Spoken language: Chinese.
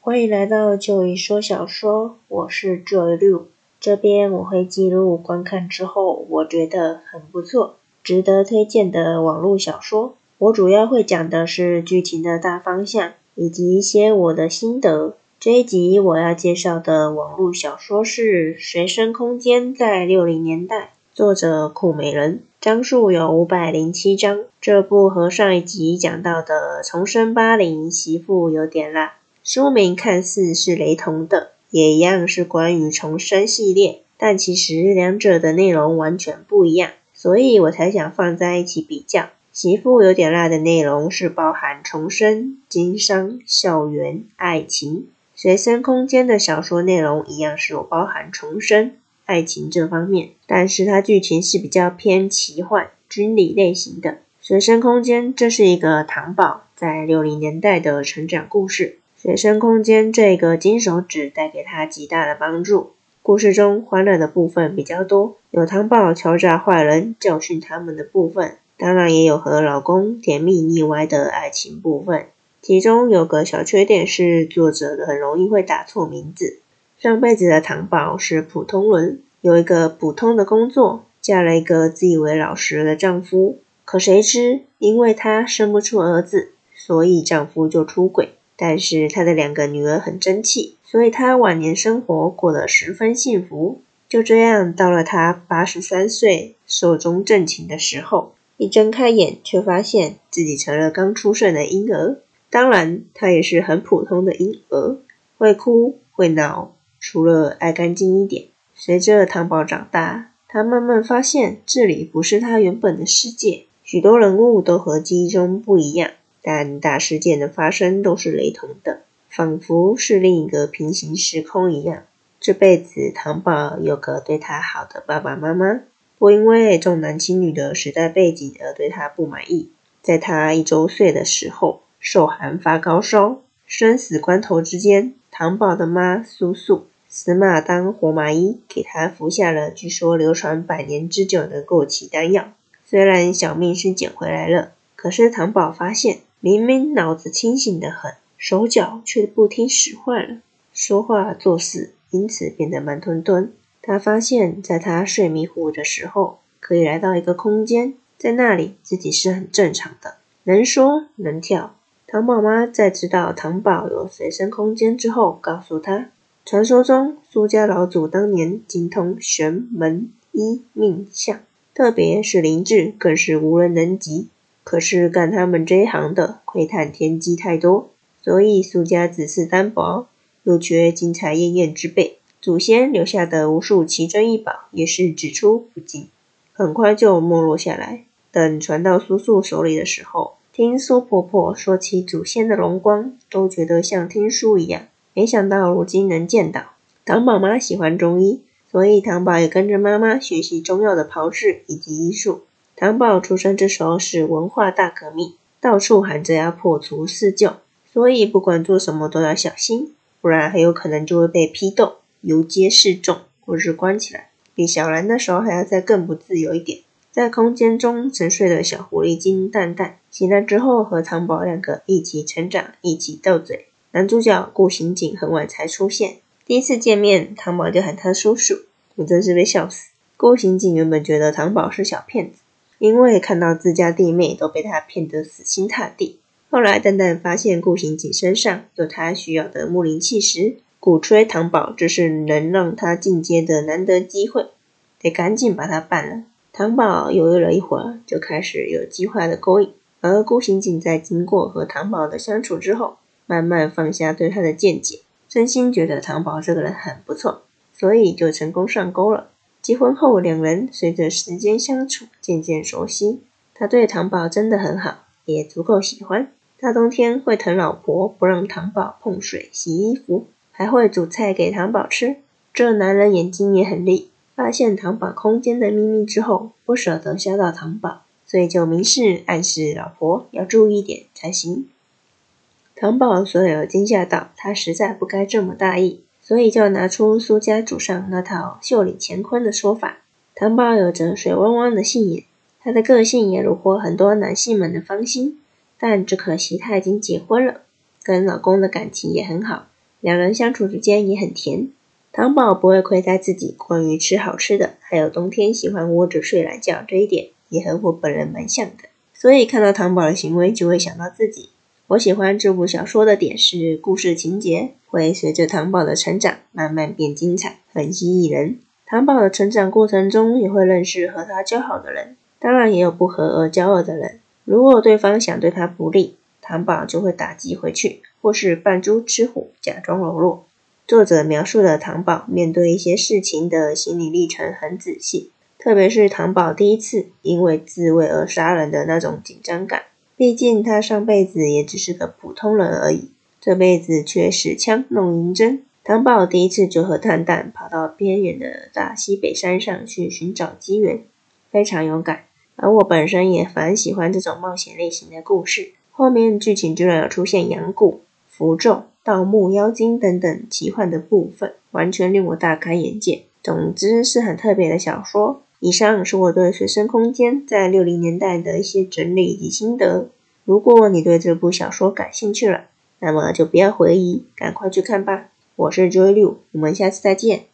欢迎来到旧一说小说，我是 Joy 六。这边我会记录观看之后我觉得很不错、值得推荐的网络小说。我主要会讲的是剧情的大方向，以及一些我的心得。这一集我要介绍的网络小说是《随身空间在六零年代》，作者酷美人，章数有五百零七章。这部和上一集讲到的《重生八零媳妇有点辣》，书名看似是雷同的，也一样是关于重生系列，但其实两者的内容完全不一样，所以我才想放在一起比较。媳妇有点辣的内容是包含重生、经商、校园、爱情。随身空间的小说内容一样是有包含重生、爱情这方面，但是它剧情是比较偏奇幻、军旅类型的。随身空间这是一个糖宝在六零年代的成长故事。随身空间这个金手指带给他极大的帮助。故事中欢乐的部分比较多，有糖宝敲诈坏人、教训他们的部分，当然也有和老公甜蜜腻歪的爱情部分。其中有个小缺点是，作者很容易会打错名字。上辈子的糖宝是普通人，有一个普通的工作，嫁了一个自以为老实的丈夫。可谁知，因为她生不出儿子，所以丈夫就出轨。但是她的两个女儿很争气，所以她晚年生活过得十分幸福。就这样，到了她八十三岁寿终正寝的时候，一睁开眼，却发现自己成了刚出生的婴儿。当然，他也是很普通的婴儿，会哭会闹，除了爱干净一点。随着糖宝长大，他慢慢发现这里不是他原本的世界，许多人物都和记忆中不一样，但大事件的发生都是雷同的，仿佛是另一个平行时空一样。这辈子，糖宝有个对他好的爸爸妈妈，不因为重男轻女的时代背景而对他不满意。在他一周岁的时候。受寒发高烧，生死关头之间，糖宝的妈苏素死马当活马医，给他服下了据说流传百年之久的枸杞丹药。虽然小命是捡回来了，可是糖宝发现，明明脑子清醒的很，手脚却不听使唤了，说话做事因此变得慢吞吞。他发现，在他睡迷糊的时候，可以来到一个空间，在那里自己是很正常的，能说能跳。唐宝妈在知道唐宝有随身空间之后，告诉他，传说中苏家老祖当年精通玄门医命相，特别是灵智更是无人能及。可是干他们这一行的，窥探天机太多，所以苏家子嗣单薄，又缺金财艳艳之辈，祖先留下的无数奇珍异宝也是只出不进，很快就没落下来。等传到苏素手里的时候，听苏婆婆说起祖先的荣光，都觉得像听书一样。没想到如今能见到。唐宝妈喜欢中医，所以唐宝也跟着妈妈学习中药的炮制以及医术。唐宝出生这时候是文化大革命，到处喊着要破除四旧，所以不管做什么都要小心，不然很有可能就会被批斗、游街示众，或是关起来。比小兰那时候还要再更不自由一点。在空间中沉睡的小狐狸精蛋蛋醒来之后，和糖宝两个一起成长，一起斗嘴。男主角顾刑警很晚才出现，第一次见面，糖宝就喊他叔叔，我真是被笑死。顾刑警原本觉得糖宝是小骗子，因为看到自家弟妹都被他骗得死心塌地。后来蛋蛋发现顾刑警身上有他需要的木灵气时，鼓吹糖宝这是能让他进阶的难得机会，得赶紧把他办了。糖宝犹豫了一会儿，就开始有计划的勾引。而顾刑警在经过和糖宝的相处之后，慢慢放下对他的见解，真心觉得糖宝这个人很不错，所以就成功上钩了。结婚后，两人随着时间相处，渐渐熟悉。他对糖宝真的很好，也足够喜欢。大冬天会疼老婆，不让糖宝碰水、洗衣服，还会煮菜给糖宝吃。这男人眼睛也很利。发现糖宝空间的秘密之后，不舍得吓到糖宝，所以就明示暗示老婆要注意点才行。糖宝所有惊吓到，他实在不该这么大意，所以就拿出苏家祖上那套袖里乾坤的说法。糖宝有着水汪汪的性眼，他的个性也虏获很多男性们的芳心，但只可惜他已经结婚了，跟老公的感情也很好，两人相处之间也很甜。糖宝不会亏待自己，关于吃好吃的，还有冬天喜欢窝着睡懒觉这一点，也和我本人蛮像的。所以看到糖宝的行为，就会想到自己。我喜欢这部小说的点是，故事情节会随着糖宝的成长慢慢变精彩，很吸引人。糖宝的成长过程中，也会认识和他交好的人，当然也有不和而交恶的人。如果对方想对他不利，糖宝就会打击回去，或是扮猪吃虎，假装柔弱。作者描述的糖宝面对一些事情的心理历程很仔细，特别是糖宝第一次因为自卫而杀人的那种紧张感。毕竟他上辈子也只是个普通人而已，这辈子却使枪弄银针。糖宝第一次就和探蛋跑到边远的大西北山上去寻找机缘，非常勇敢。而我本身也蛮喜欢这种冒险类型的故事，后面剧情居然有出现阳谷、符咒。盗墓妖精等等奇幻的部分，完全令我大开眼界。总之是很特别的小说。以上是我对随身空间在六零年代的一些整理以及心得。如果你对这部小说感兴趣了，那么就不要回疑，赶快去看吧。我是 Joy 六，我们下次再见。